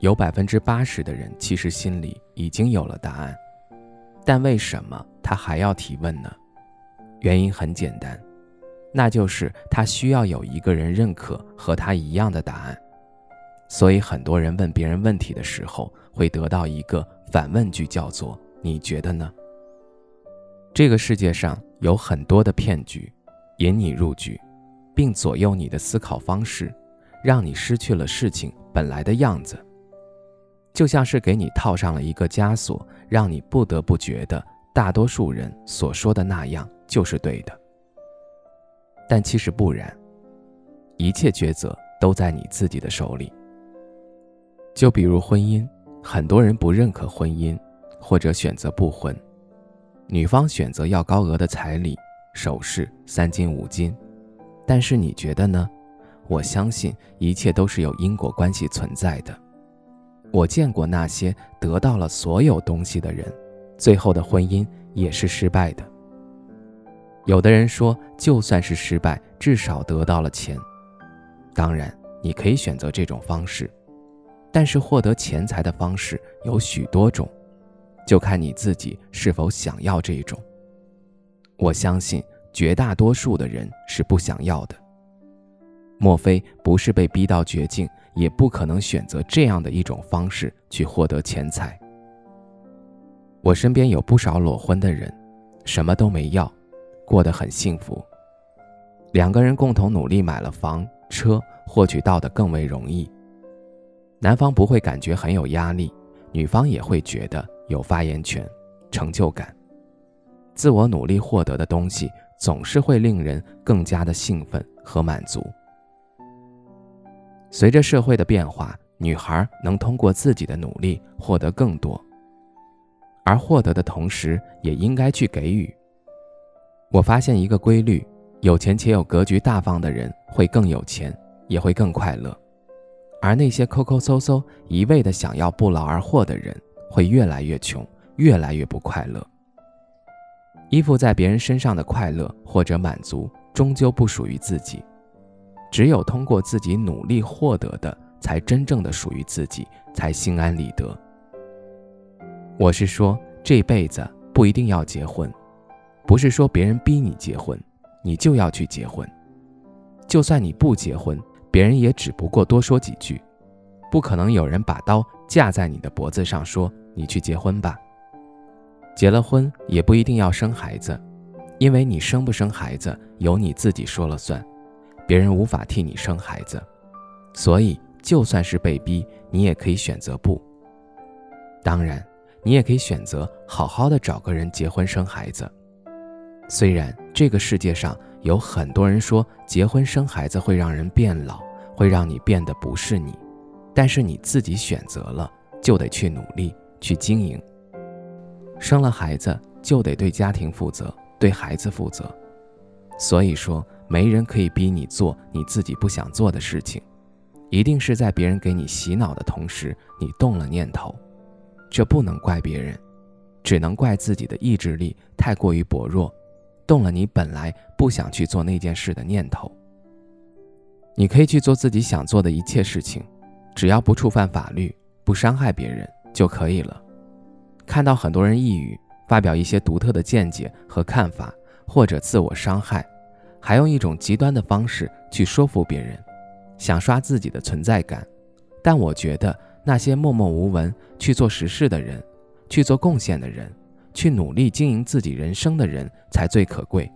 有百分之八十的人其实心里已经有了答案，但为什么他还要提问呢？原因很简单，那就是他需要有一个人认可和他一样的答案。所以很多人问别人问题的时候，会得到一个反问句，叫做“你觉得呢？”这个世界上有很多的骗局，引你入局，并左右你的思考方式，让你失去了事情本来的样子。就像是给你套上了一个枷锁，让你不得不觉得大多数人所说的那样就是对的。但其实不然，一切抉择都在你自己的手里。就比如婚姻，很多人不认可婚姻，或者选择不婚。女方选择要高额的彩礼、首饰、三金五金，但是你觉得呢？我相信一切都是有因果关系存在的。我见过那些得到了所有东西的人，最后的婚姻也是失败的。有的人说，就算是失败，至少得到了钱。当然，你可以选择这种方式，但是获得钱财的方式有许多种，就看你自己是否想要这一种。我相信绝大多数的人是不想要的。莫非不是被逼到绝境？也不可能选择这样的一种方式去获得钱财。我身边有不少裸婚的人，什么都没要，过得很幸福。两个人共同努力买了房车，获取到的更为容易。男方不会感觉很有压力，女方也会觉得有发言权、成就感。自我努力获得的东西，总是会令人更加的兴奋和满足。随着社会的变化，女孩能通过自己的努力获得更多，而获得的同时，也应该去给予。我发现一个规律：有钱且有格局大方的人会更有钱，也会更快乐；而那些抠抠搜搜、一味的想要不劳而获的人，会越来越穷，越来越不快乐。依附在别人身上的快乐或者满足，终究不属于自己。只有通过自己努力获得的，才真正的属于自己，才心安理得。我是说，这辈子不一定要结婚，不是说别人逼你结婚，你就要去结婚。就算你不结婚，别人也只不过多说几句，不可能有人把刀架在你的脖子上说你去结婚吧。结了婚也不一定要生孩子，因为你生不生孩子由你自己说了算。别人无法替你生孩子，所以就算是被逼，你也可以选择不。当然，你也可以选择好好的找个人结婚生孩子。虽然这个世界上有很多人说结婚生孩子会让人变老，会让你变得不是你，但是你自己选择了，就得去努力去经营。生了孩子就得对家庭负责，对孩子负责。所以说。没人可以逼你做你自己不想做的事情，一定是在别人给你洗脑的同时，你动了念头。这不能怪别人，只能怪自己的意志力太过于薄弱，动了你本来不想去做那件事的念头。你可以去做自己想做的一切事情，只要不触犯法律，不伤害别人就可以了。看到很多人抑郁，发表一些独特的见解和看法，或者自我伤害。还用一种极端的方式去说服别人，想刷自己的存在感。但我觉得那些默默无闻去做实事的人，去做贡献的人，去努力经营自己人生的人才最可贵。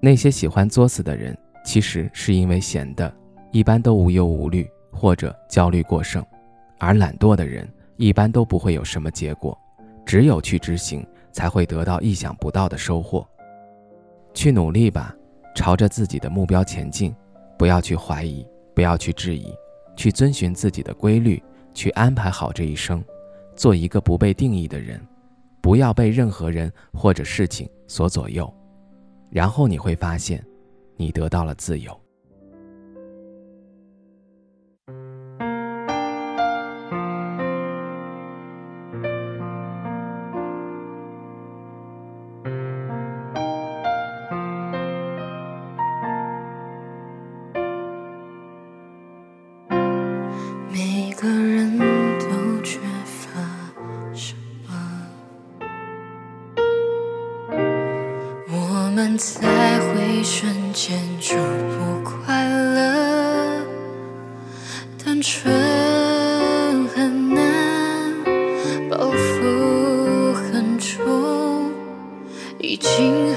那些喜欢作死的人，其实是因为闲的，一般都无忧无虑或者焦虑过剩；而懒惰的人，一般都不会有什么结果。只有去执行，才会得到意想不到的收获。去努力吧。朝着自己的目标前进，不要去怀疑，不要去质疑，去遵循自己的规律，去安排好这一生，做一个不被定义的人，不要被任何人或者事情所左右，然后你会发现，你得到了自由。才会瞬间就不快乐，单纯很难，包袱很重，已经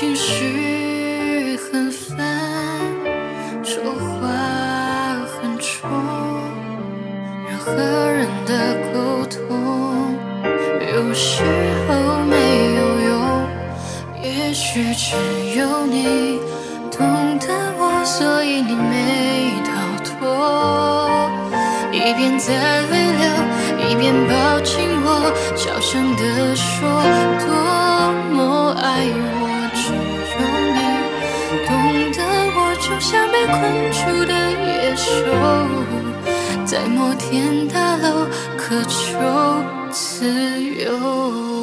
情绪很烦，说话很重，人和人的沟通有时候没有用。也许只有你懂得我，所以你没逃脱，一边在泪流，一边抱紧我。小声地说，多么爱我，像被困住的野兽，在摩天大楼渴求自由。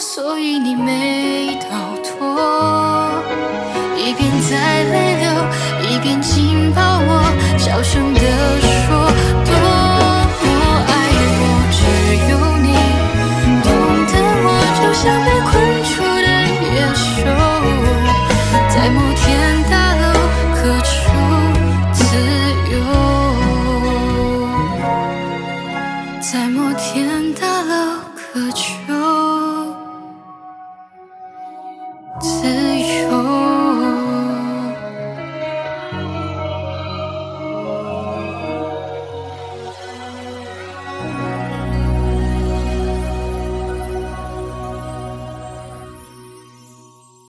所以你没逃脱。一边在泪流一边紧抱我小声地说多 to